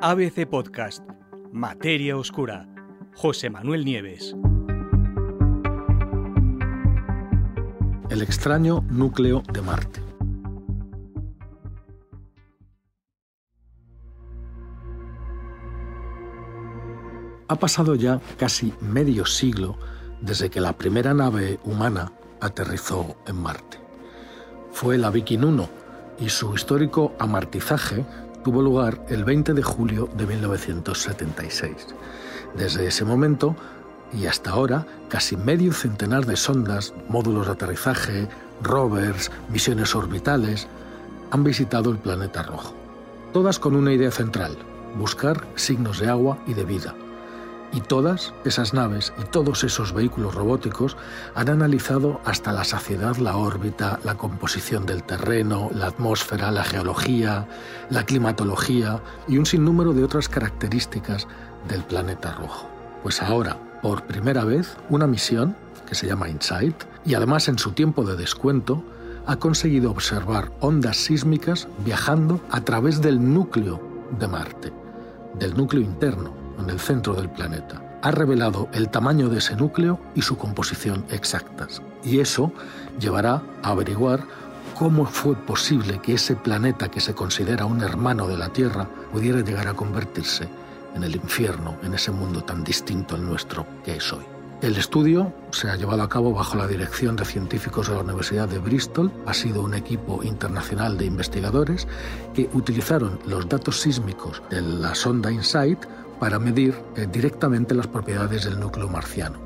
ABC Podcast, Materia Oscura, José Manuel Nieves. El extraño núcleo de Marte. Ha pasado ya casi medio siglo desde que la primera nave humana aterrizó en Marte. Fue la Viking 1 y su histórico amartizaje tuvo lugar el 20 de julio de 1976. Desde ese momento y hasta ahora, casi medio centenar de sondas, módulos de aterrizaje, rovers, misiones orbitales, han visitado el planeta rojo. Todas con una idea central, buscar signos de agua y de vida y todas esas naves y todos esos vehículos robóticos han analizado hasta la saciedad la órbita, la composición del terreno, la atmósfera, la geología, la climatología y un sinnúmero de otras características del planeta rojo. Pues ahora, por primera vez, una misión, que se llama InSight, y además en su tiempo de descuento, ha conseguido observar ondas sísmicas viajando a través del núcleo de Marte, del núcleo interno, en el centro del planeta. Ha revelado el tamaño de ese núcleo y su composición exactas. Y eso llevará a averiguar cómo fue posible que ese planeta que se considera un hermano de la Tierra pudiera llegar a convertirse en el infierno, en ese mundo tan distinto al nuestro que es hoy. El estudio se ha llevado a cabo bajo la dirección de científicos de la Universidad de Bristol. Ha sido un equipo internacional de investigadores que utilizaron los datos sísmicos de la sonda InSight para medir eh, directamente las propiedades del núcleo marciano.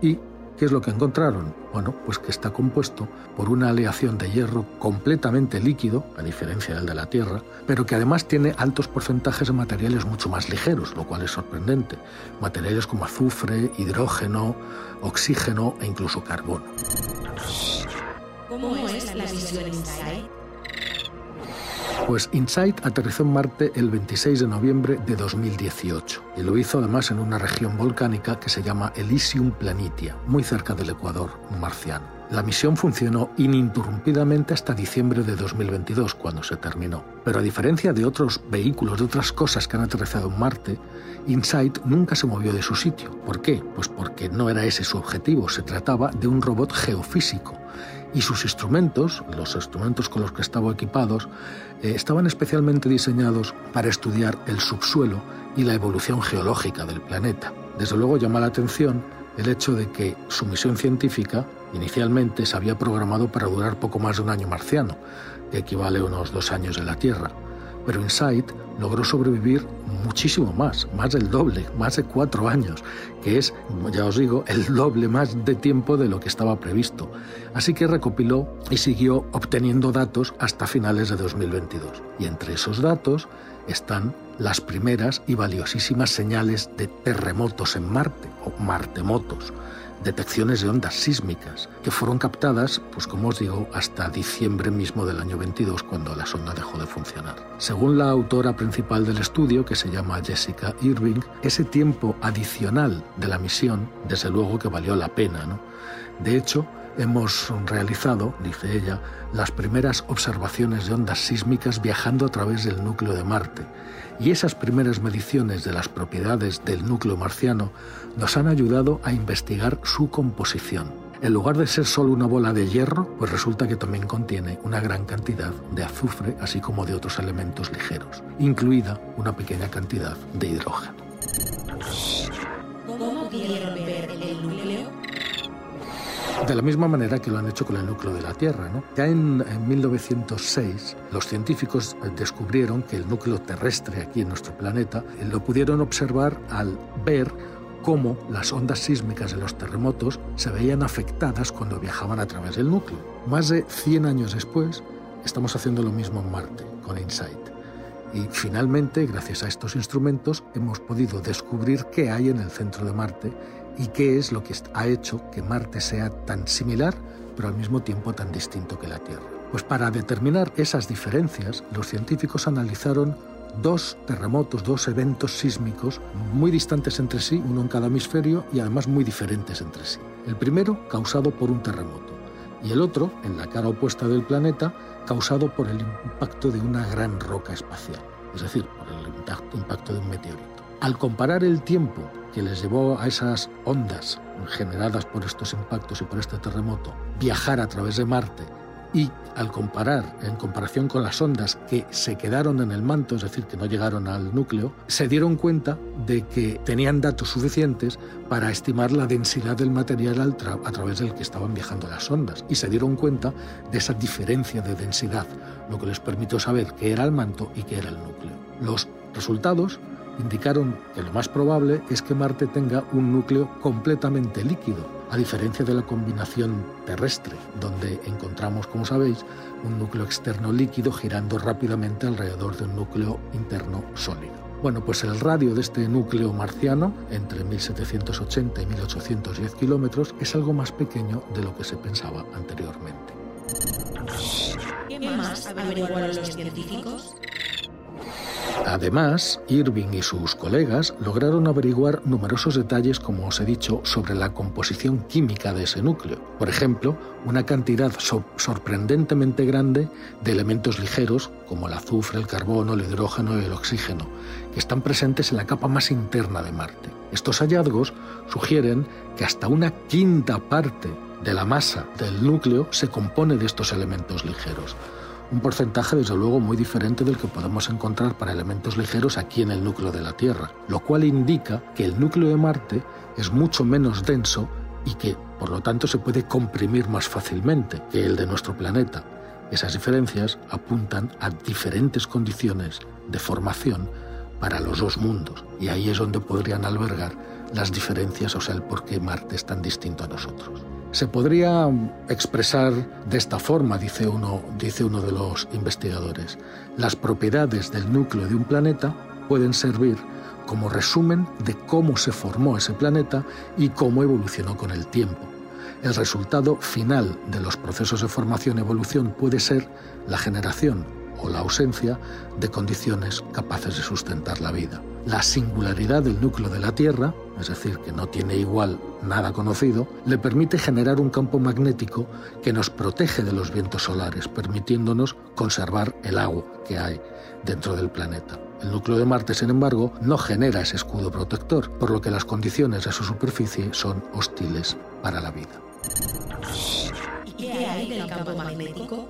¿Y qué es lo que encontraron? Bueno, pues que está compuesto por una aleación de hierro completamente líquido, a diferencia del de la Tierra, pero que además tiene altos porcentajes de materiales mucho más ligeros, lo cual es sorprendente. Materiales como azufre, hidrógeno, oxígeno e incluso carbono. ¿Cómo es la misión InSight? Pues InSight aterrizó en Marte el 26 de noviembre de 2018 y lo hizo además en una región volcánica que se llama Elysium Planitia, muy cerca del Ecuador marciano. La misión funcionó ininterrumpidamente hasta diciembre de 2022, cuando se terminó. Pero a diferencia de otros vehículos, de otras cosas que han aterrizado en Marte, InSight nunca se movió de su sitio. ¿Por qué? Pues porque no era ese su objetivo, se trataba de un robot geofísico y sus instrumentos, los instrumentos con los que estaban equipados, eh, estaban especialmente diseñados para estudiar el subsuelo y la evolución geológica del planeta. Desde luego llama la atención el hecho de que su misión científica inicialmente se había programado para durar poco más de un año marciano, que equivale a unos dos años en la Tierra pero Insight logró sobrevivir muchísimo más, más del doble, más de cuatro años, que es, ya os digo, el doble más de tiempo de lo que estaba previsto. Así que recopiló y siguió obteniendo datos hasta finales de 2022. Y entre esos datos están las primeras y valiosísimas señales de terremotos en Marte, o martemotos detecciones de ondas sísmicas que fueron captadas, pues como os digo, hasta diciembre mismo del año 22 cuando la sonda dejó de funcionar. Según la autora principal del estudio, que se llama Jessica Irving, ese tiempo adicional de la misión, desde luego que valió la pena, ¿no? De hecho, hemos realizado, dice ella, las primeras observaciones de ondas sísmicas viajando a través del núcleo de Marte. Y esas primeras mediciones de las propiedades del núcleo marciano nos han ayudado a investigar su composición. En lugar de ser solo una bola de hierro, pues resulta que también contiene una gran cantidad de azufre, así como de otros elementos ligeros, incluida una pequeña cantidad de hidrógeno. De la misma manera que lo han hecho con el núcleo de la Tierra. Ya en, en 1906 los científicos descubrieron que el núcleo terrestre aquí en nuestro planeta eh, lo pudieron observar al ver cómo las ondas sísmicas de los terremotos se veían afectadas cuando viajaban a través del núcleo. Más de 100 años después, estamos haciendo lo mismo en Marte, con InSight. Y finalmente, gracias a estos instrumentos, hemos podido descubrir qué hay en el centro de Marte y qué es lo que ha hecho que Marte sea tan similar, pero al mismo tiempo tan distinto que la Tierra. Pues para determinar esas diferencias, los científicos analizaron dos terremotos, dos eventos sísmicos muy distantes entre sí, uno en cada hemisferio y además muy diferentes entre sí. El primero causado por un terremoto y el otro, en la cara opuesta del planeta, causado por el impacto de una gran roca espacial, es decir, por el impacto de un meteorito. Al comparar el tiempo que les llevó a esas ondas generadas por estos impactos y por este terremoto viajar a través de Marte y al comparar, en comparación con las ondas que se quedaron en el manto, es decir, que no llegaron al núcleo, se dieron cuenta de que tenían datos suficientes para estimar la densidad del material a través del que estaban viajando las ondas y se dieron cuenta de esa diferencia de densidad, lo que les permitió saber qué era el manto y qué era el núcleo. Los resultados indicaron que lo más probable es que Marte tenga un núcleo completamente líquido, a diferencia de la combinación terrestre, donde encontramos, como sabéis, un núcleo externo líquido girando rápidamente alrededor de un núcleo interno sólido. Bueno, pues el radio de este núcleo marciano, entre 1780 y 1810 kilómetros, es algo más pequeño de lo que se pensaba anteriormente. ¿Qué más averiguaron los científicos? Además, Irving y sus colegas lograron averiguar numerosos detalles, como os he dicho, sobre la composición química de ese núcleo. Por ejemplo, una cantidad sorprendentemente grande de elementos ligeros, como el azufre, el carbono, el hidrógeno y el oxígeno, que están presentes en la capa más interna de Marte. Estos hallazgos sugieren que hasta una quinta parte de la masa del núcleo se compone de estos elementos ligeros un porcentaje desde luego muy diferente del que podemos encontrar para elementos ligeros aquí en el núcleo de la Tierra, lo cual indica que el núcleo de Marte es mucho menos denso y que por lo tanto se puede comprimir más fácilmente que el de nuestro planeta. Esas diferencias apuntan a diferentes condiciones de formación para los dos mundos y ahí es donde podrían albergar las diferencias, o sea, el por qué Marte es tan distinto a nosotros. Se podría expresar de esta forma, dice uno, dice uno de los investigadores. Las propiedades del núcleo de un planeta pueden servir como resumen de cómo se formó ese planeta y cómo evolucionó con el tiempo. El resultado final de los procesos de formación-evolución puede ser la generación o la ausencia de condiciones capaces de sustentar la vida. La singularidad del núcleo de la Tierra, es decir, que no tiene igual nada conocido, le permite generar un campo magnético que nos protege de los vientos solares, permitiéndonos conservar el agua que hay dentro del planeta. El núcleo de Marte, sin embargo, no genera ese escudo protector, por lo que las condiciones de su superficie son hostiles para la vida. ¿Y qué hay del campo magnético?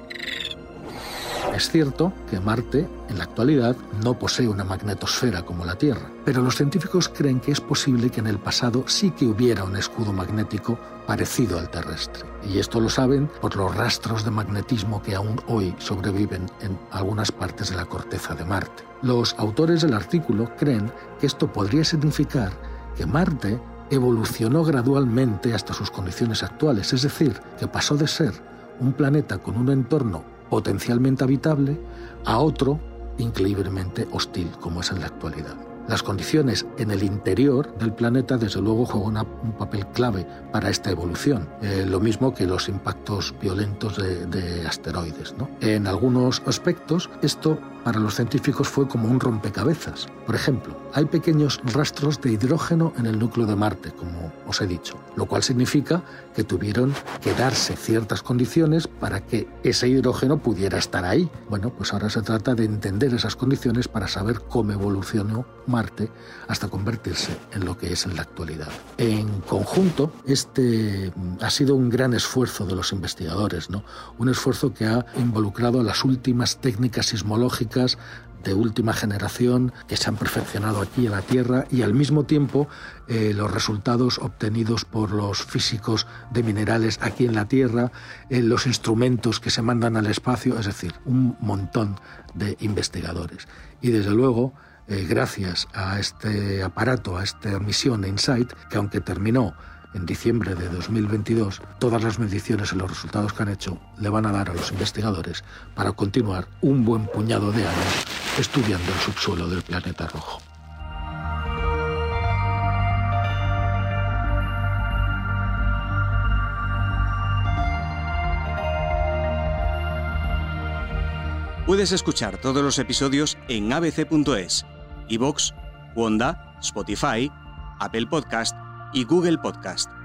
Es cierto que Marte, en la actualidad, no posee una magnetosfera como la Tierra, pero los científicos creen que es posible que en el pasado sí que hubiera un escudo magnético parecido al terrestre. Y esto lo saben por los rastros de magnetismo que aún hoy sobreviven en algunas partes de la corteza de Marte. Los autores del artículo creen que esto podría significar que Marte evolucionó gradualmente hasta sus condiciones actuales, es decir, que pasó de ser un planeta con un entorno potencialmente habitable a otro increíblemente hostil como es en la actualidad. Las condiciones en el interior del planeta, desde luego, juegan un papel clave para esta evolución, eh, lo mismo que los impactos violentos de, de asteroides. En algunos aspectos, esto para los científicos fue como un rompecabezas. Por ejemplo, hay pequeños rastros de hidrógeno en el núcleo de Marte, como os he dicho, lo cual significa que tuvieron que darse ciertas condiciones para que ese hidrógeno pudiera estar ahí. Bueno, pues ahora se trata de entender esas condiciones para saber cómo evolucionó Marte hasta convertirse en lo que es en la actualidad. En conjunto, este ha sido un gran esfuerzo de los investigadores, ¿no? Un esfuerzo que ha involucrado las últimas técnicas sismológicas de última generación que se han perfeccionado aquí en la Tierra y al mismo tiempo eh, los resultados obtenidos por los físicos de minerales aquí en la Tierra, eh, los instrumentos que se mandan al espacio, es decir, un montón de investigadores. Y desde luego, eh, gracias a este aparato, a esta misión InSight, que aunque terminó en diciembre de 2022, todas las mediciones y los resultados que han hecho le van a dar a los investigadores para continuar un buen puñado de años estudiando el subsuelo del planeta rojo. Puedes escuchar todos los episodios en abc.es, iVoox, Wanda, Spotify, Apple Podcast y Google Podcast.